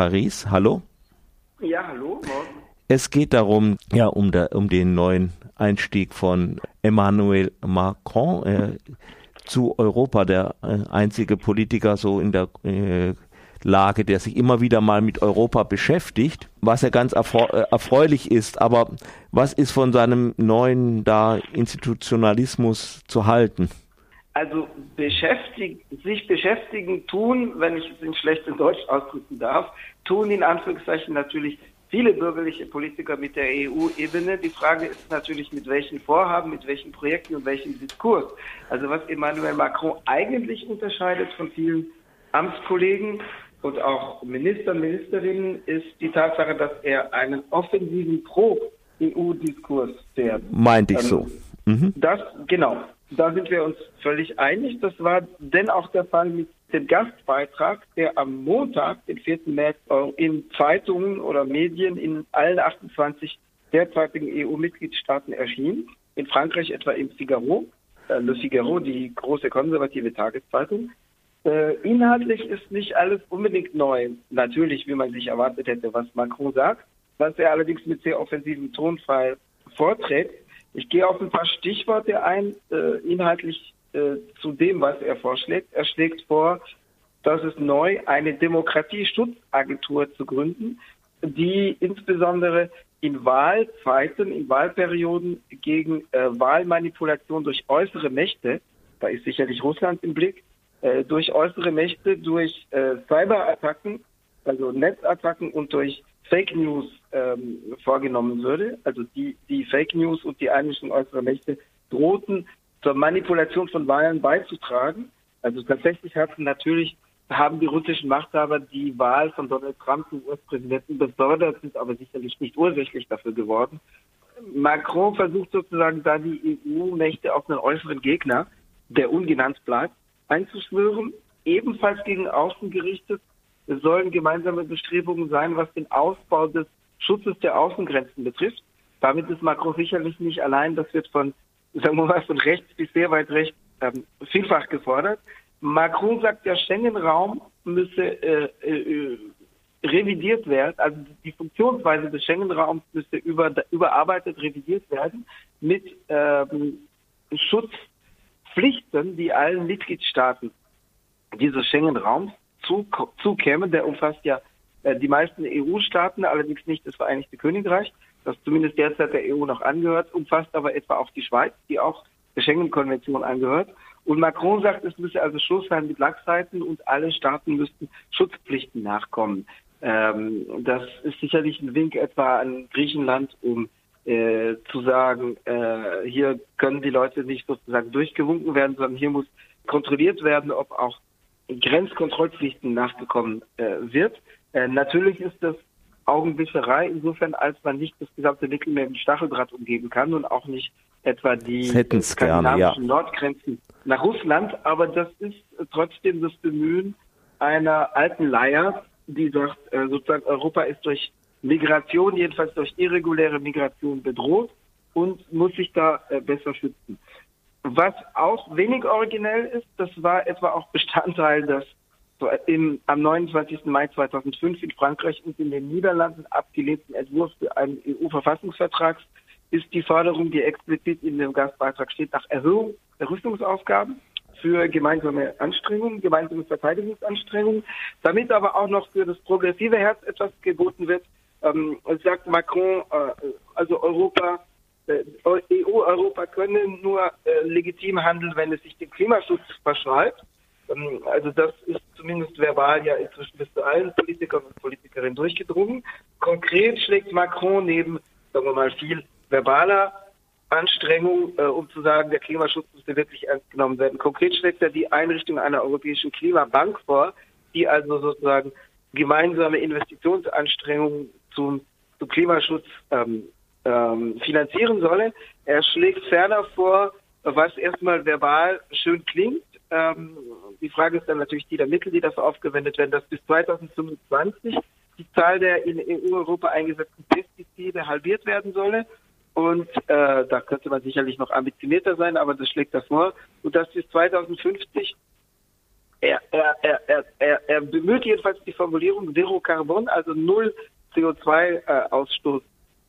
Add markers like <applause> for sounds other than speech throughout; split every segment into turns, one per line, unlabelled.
Paris. Hallo.
Ja, hallo.
Es geht darum, ja, um, der, um den neuen Einstieg von Emmanuel Macron äh, zu Europa, der äh, einzige Politiker so in der äh, Lage, der sich immer wieder mal mit Europa beschäftigt, was ja ganz erfreu erfreulich ist. Aber was ist von seinem neuen da Institutionalismus zu halten?
Also beschäftig sich beschäftigen tun, wenn ich es in schlechtem Deutsch ausdrücken darf, tun in Anführungszeichen natürlich viele bürgerliche Politiker mit der EU-Ebene. Die Frage ist natürlich, mit welchen Vorhaben, mit welchen Projekten und welchem Diskurs. Also was Emmanuel Macron eigentlich unterscheidet von vielen Amtskollegen und auch Ministern, Ministerinnen, ist die Tatsache, dass er einen offensiven Pro-EU-Diskurs fährt.
Meinte ich so.
Mhm. Das, genau. Da sind wir uns völlig einig. Das war denn auch der Fall mit dem Gastbeitrag, der am Montag, den 4. März, in Zeitungen oder Medien in allen 28 derzeitigen EU-Mitgliedstaaten erschien. In Frankreich etwa im Figaro, äh, Le Figaro, die große konservative Tageszeitung. Äh, inhaltlich ist nicht alles unbedingt neu. Natürlich, wie man sich erwartet hätte, was Macron sagt, was er allerdings mit sehr offensivem Tonfall vorträgt. Ich gehe auf ein paar Stichworte ein, äh, inhaltlich äh, zu dem, was er vorschlägt. Er schlägt vor, dass es neu eine Demokratieschutzagentur zu gründen, die insbesondere in Wahlzeiten, in Wahlperioden gegen äh, Wahlmanipulation durch äußere Mächte, da ist sicherlich Russland im Blick, äh, durch äußere Mächte, durch äh, Cyberattacken, also Netzattacken und durch Fake News ähm, vorgenommen würde. Also die, die Fake News und die Einmischung äußerer Mächte drohten zur Manipulation von Wahlen beizutragen. Also tatsächlich hatten natürlich haben die russischen Machthaber die Wahl von Donald Trump zum US-Präsidenten befördert, sind aber sicherlich nicht ursächlich dafür geworden. Macron versucht sozusagen da die EU-Mächte auf einen äußeren Gegner, der ungenannt bleibt, einzuschwören, ebenfalls gegen außen gerichtet. Sollen gemeinsame Bestrebungen sein, was den Ausbau des Schutzes der Außengrenzen betrifft. Damit ist Macron sicherlich nicht allein. Das wird von, sagen wir mal, von rechts bis sehr weit rechts ähm, vielfach gefordert. Macron sagt, der Schengen-Raum müsse äh, äh, revidiert werden, also die Funktionsweise des Schengen-Raums müsste über, überarbeitet, revidiert werden mit ähm, Schutz Pflichten, die allen Mitgliedstaaten dieses Schengen-Raums zukämen. Der umfasst ja die meisten EU-Staaten, allerdings nicht das Vereinigte Königreich, das zumindest derzeit der EU noch angehört, umfasst aber etwa auch die Schweiz, die auch der Schengen-Konvention angehört. Und Macron sagt, es müsse also Schluss sein mit Lackseiten und alle Staaten müssten Schutzpflichten nachkommen. Ähm, das ist sicherlich ein Wink etwa an Griechenland, um äh, zu sagen, äh, hier können die Leute nicht sozusagen durchgewunken werden, sondern hier muss kontrolliert werden, ob auch Grenzkontrollpflichten nachgekommen äh, wird. Äh, natürlich ist das Augenwischerei insofern, als man nicht das gesamte Mittelmeer mit Stacheldraht umgeben kann und auch nicht etwa die
skandinavischen ja.
Nordgrenzen nach Russland. Aber das ist trotzdem das Bemühen einer alten Leier, die sagt, äh, sozusagen Europa ist durch Migration, jedenfalls durch irreguläre Migration bedroht und muss sich da äh, besser schützen. Was auch wenig originell ist, das war etwa auch Bestandteil des im, am 29. Mai 2005 in Frankreich und in den Niederlanden abgelehnten Entwurf für einen EU-Verfassungsvertrags ist die Forderung, die explizit in dem Gastbeitrag steht, nach Erhöhung der Rüstungsaufgaben für gemeinsame Anstrengungen, gemeinsame Verteidigungsanstrengungen, damit aber auch noch für das progressive Herz etwas geboten wird, ähm, sagt Macron, äh, also Europa, äh, EU-Europa könne nur äh, legitim handeln, wenn es sich dem Klimaschutz verschreibt. Ähm, also das ist zumindest verbal ja inzwischen bis zu allen Politikern und Politikerinnen durchgedrungen. Konkret schlägt Macron neben, sagen wir mal, viel verbaler Anstrengung, äh, um zu sagen, der Klimaschutz müsste wirklich ernst genommen werden. Konkret schlägt er die Einrichtung einer europäischen Klimabank vor, die also sozusagen gemeinsame Investitionsanstrengungen zum, zum Klimaschutz ähm, ähm, finanzieren solle. Er schlägt ferner vor, was erstmal verbal schön klingt. Ähm, die Frage ist dann natürlich die der Mittel, die dafür aufgewendet werden, dass bis 2025 die Zahl der in EU-Europa eingesetzten Pestizide halbiert werden solle. Und äh, da könnte man sicherlich noch ambitionierter sein, aber das schlägt das vor. Und dass bis 2050 er, er, er, er, er bemüht jedenfalls die Formulierung Zero Carbon, also null CO2-Ausstoß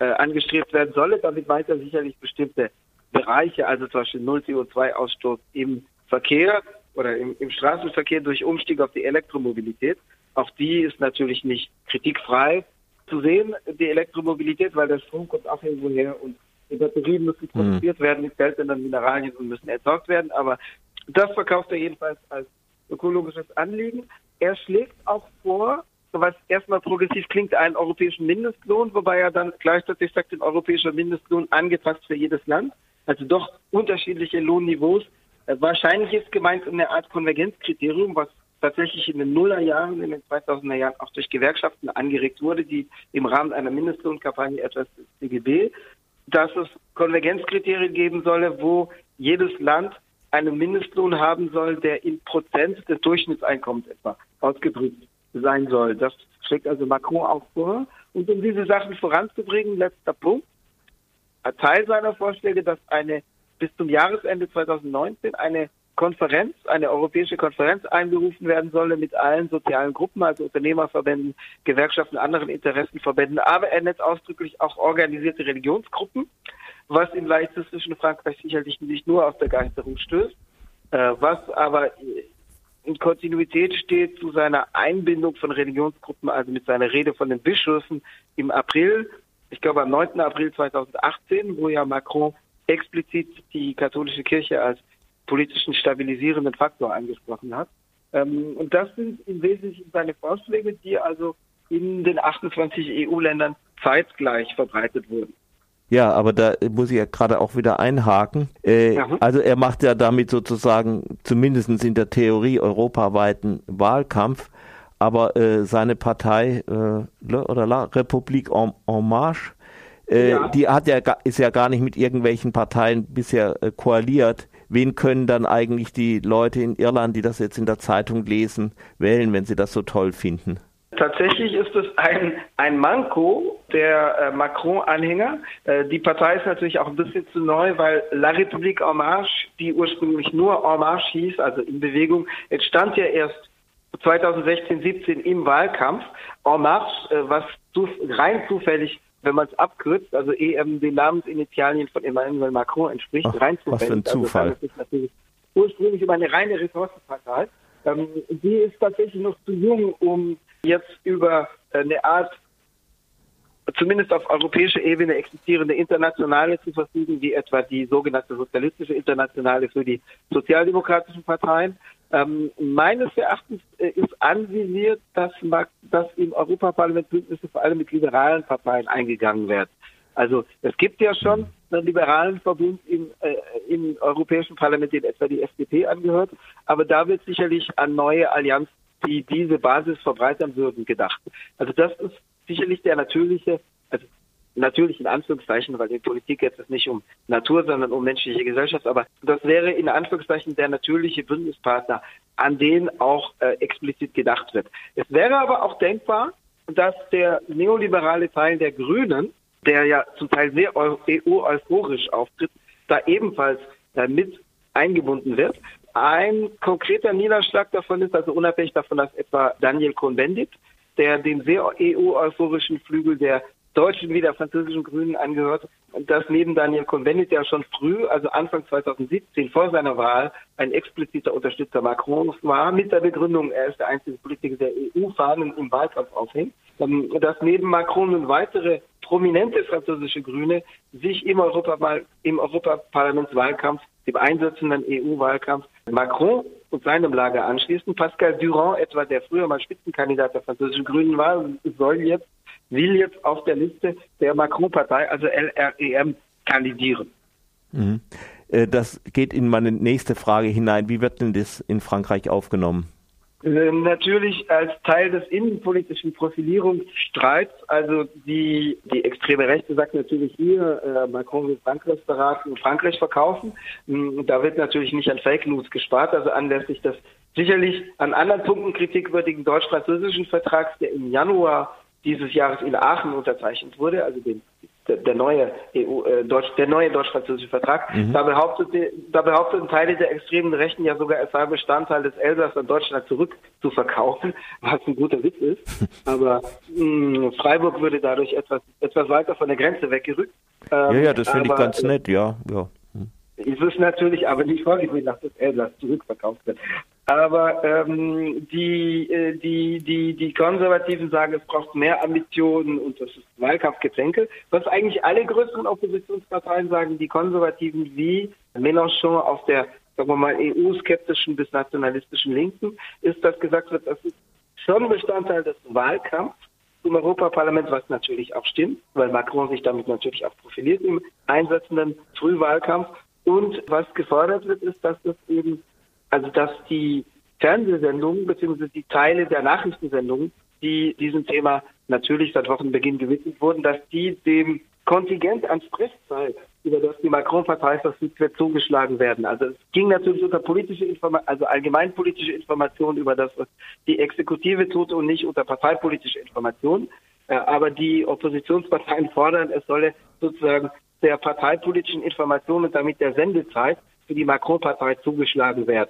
äh, äh, angestrebt werden solle. Damit meint er sicherlich bestimmte Bereiche, also zum Beispiel null CO2-Ausstoß im Verkehr oder im, im Straßenverkehr durch Umstieg auf die Elektromobilität. Auch die ist natürlich nicht kritikfrei zu sehen, die Elektromobilität, weil der Strom kommt auch irgendwo her und die Batterien müssen hm. produziert werden mit seltenen Mineralien und müssen entsorgt werden. Aber das verkauft er jedenfalls als ökologisches Anliegen. Er schlägt auch vor, was erstmal progressiv klingt, einen europäischen Mindestlohn, wobei er dann gleichzeitig sagt, den europäischen Mindestlohn angepasst für jedes Land. Also doch unterschiedliche Lohnniveaus. Äh, wahrscheinlich ist gemeint eine Art Konvergenzkriterium, was tatsächlich in den Nullerjahren, in den 2000er Jahren auch durch Gewerkschaften angeregt wurde, die im Rahmen einer Mindestlohnkampagne etwas des DGB, dass es Konvergenzkriterien geben solle, wo jedes Land einen Mindestlohn haben soll, der in Prozent des Durchschnittseinkommens etwa ausgedrückt sein soll. Das schlägt also Macron auch vor. Und um diese Sachen voranzubringen, letzter Punkt, Teil seiner Vorschläge, dass eine bis zum Jahresende 2019 eine Konferenz, eine europäische Konferenz einberufen werden solle mit allen sozialen Gruppen, also Unternehmerverbänden, Gewerkschaften, anderen Interessenverbänden, aber er nennt ausdrücklich auch organisierte Religionsgruppen, was im laizistischen Frankreich sicherlich nicht nur auf Begeisterung stößt, äh, was aber in Kontinuität steht zu seiner Einbindung von Religionsgruppen, also mit seiner Rede von den Bischöfen im April, ich glaube am 9. April 2018, wo ja Macron explizit die katholische Kirche als politischen stabilisierenden Faktor angesprochen hat. Ähm, und das sind im Wesentlichen seine Vorschläge, die also in den 28 EU-Ländern zeitgleich verbreitet wurden.
Ja, aber da muss ich ja gerade auch wieder einhaken. Äh, also er macht ja damit sozusagen zumindest in der Theorie europaweiten Wahlkampf, aber äh, seine Partei äh, oder La Republik en, en Marche, äh, ja. die hat ja ist ja gar nicht mit irgendwelchen Parteien bisher äh, koaliert. Wen können dann eigentlich die Leute in Irland, die das jetzt in der Zeitung lesen, wählen, wenn sie das so toll finden?
Tatsächlich ist es ein, ein Manko der äh, Macron-Anhänger. Äh, die Partei ist natürlich auch ein bisschen zu neu, weil La République en Marche, die ursprünglich nur En Marche hieß, also in Bewegung, entstand ja erst 2016, 17 im Wahlkampf. En Marche, äh, was zu, rein zufällig, wenn man es abkürzt, also EM den Namensinitialien von Emmanuel Macron entspricht,
Ach. Was für ein also Zufall. Also,
natürlich ursprünglich über eine reine Ressourcenpartei. Ähm, die ist tatsächlich noch zu jung, um jetzt über eine Art zumindest auf europäischer Ebene existierende Internationale zu verfügen, wie etwa die sogenannte Sozialistische Internationale für die sozialdemokratischen Parteien. Ähm, meines Erachtens äh, ist anvisiert, dass, dass im Europaparlament Bündnisse vor allem mit liberalen Parteien eingegangen werden. Also es gibt ja schon einen liberalen Verbund im, äh, im Europäischen Parlament, den etwa die FDP angehört, aber da wird sicherlich an neue Allianzen die diese Basis verbreitern würden, gedacht. Also das ist sicherlich der natürliche, also natürlich in Anführungszeichen, weil in Politik geht es nicht um Natur, sondern um menschliche Gesellschaft, aber das wäre in Anführungszeichen der natürliche Bündnispartner, an den auch äh, explizit gedacht wird. Es wäre aber auch denkbar, dass der neoliberale Teil der Grünen, der ja zum Teil sehr EU-euphorisch auftritt, da ebenfalls äh, mit eingebunden wird. Ein konkreter Niederschlag davon ist also unabhängig davon, dass etwa Daniel Cohn-Bendit, der dem sehr EU-euphorischen Flügel der deutschen wie der französischen Grünen angehört, dass neben Daniel Cohn-Bendit ja schon früh, also Anfang 2017 vor seiner Wahl, ein expliziter Unterstützer Macrons war, mit der Begründung, er ist der einzige Politiker, der EU-Fahnen im Wahlkampf aufhängt, ähm, dass neben Macron nun weitere prominente französische Grüne sich im, Europa, im Europaparlamentswahlkampf, dem einsetzenden EU-Wahlkampf, Macron und seinem Lager anschließen. Pascal Durand, etwa der früher mal Spitzenkandidat der französischen Grünen war, soll jetzt, will jetzt auf der Liste der Macron-Partei, also LREM, kandidieren.
Mhm. Äh, das geht in meine nächste Frage hinein. Wie wird denn das in Frankreich aufgenommen?
Äh, natürlich als Teil des innenpolitischen Profilierungsstreits. Also die, die extreme Rechte sagt natürlich hier, äh, Macron will Frankreich beraten und Frankreich verkaufen. Mm, da wird natürlich nicht an Fake News gespart, also anlässlich des sicherlich an anderen Punkten kritikwürdigen deutsch-französischen Vertrags, der im Januar dieses Jahres in Aachen unterzeichnet wurde, also den der, der neue EU, äh, Deutsch, der neue deutsch-französische Vertrag. Mhm. Da, behauptete, da behaupteten Teile der extremen Rechten ja sogar, es sei Bestandteil des Elsass an Deutschland zurückzuverkaufen, <laughs> was ein guter Witz ist. <laughs> Aber mh, Freiburg würde dadurch etwas, etwas weiter von der Grenze weggerückt.
Ähm, ja, ja, das finde ich ganz nett, ja, ja.
Es ist natürlich aber nicht vorgesehen, dass das Elsass zurückverkauft wird. Aber ähm, die, äh, die, die, die Konservativen sagen, es braucht mehr Ambitionen und das ist Wahlkampfgezänke. Was eigentlich alle größeren Oppositionsparteien sagen, die Konservativen wie Mélenchon auf der, sagen wir mal, EU-skeptischen bis nationalistischen Linken, ist, dass gesagt wird, das ist schon Bestandteil des Wahlkampfs im Europaparlament, was natürlich auch stimmt, weil Macron sich damit natürlich auch profiliert im einsetzenden Frühwahlkampf. Und was gefordert wird, ist, dass das eben also dass die Fernsehsendungen bzw. die Teile der Nachrichtensendungen, die diesem Thema natürlich seit Wochenbeginn gewidmet wurden, dass die dem Kontingent an Sprechzeit, über das die Macron-Partei verfügt wird, zugeschlagen werden. Also es ging natürlich unter politische Information, also allgemeinpolitische Informationen über das, was die Exekutive tut und nicht unter parteipolitische Informationen. Äh, aber die Oppositionsparteien fordern, es solle sozusagen der parteipolitischen Information und damit der Sendezeit für die Macron-Partei zugeschlagen werden.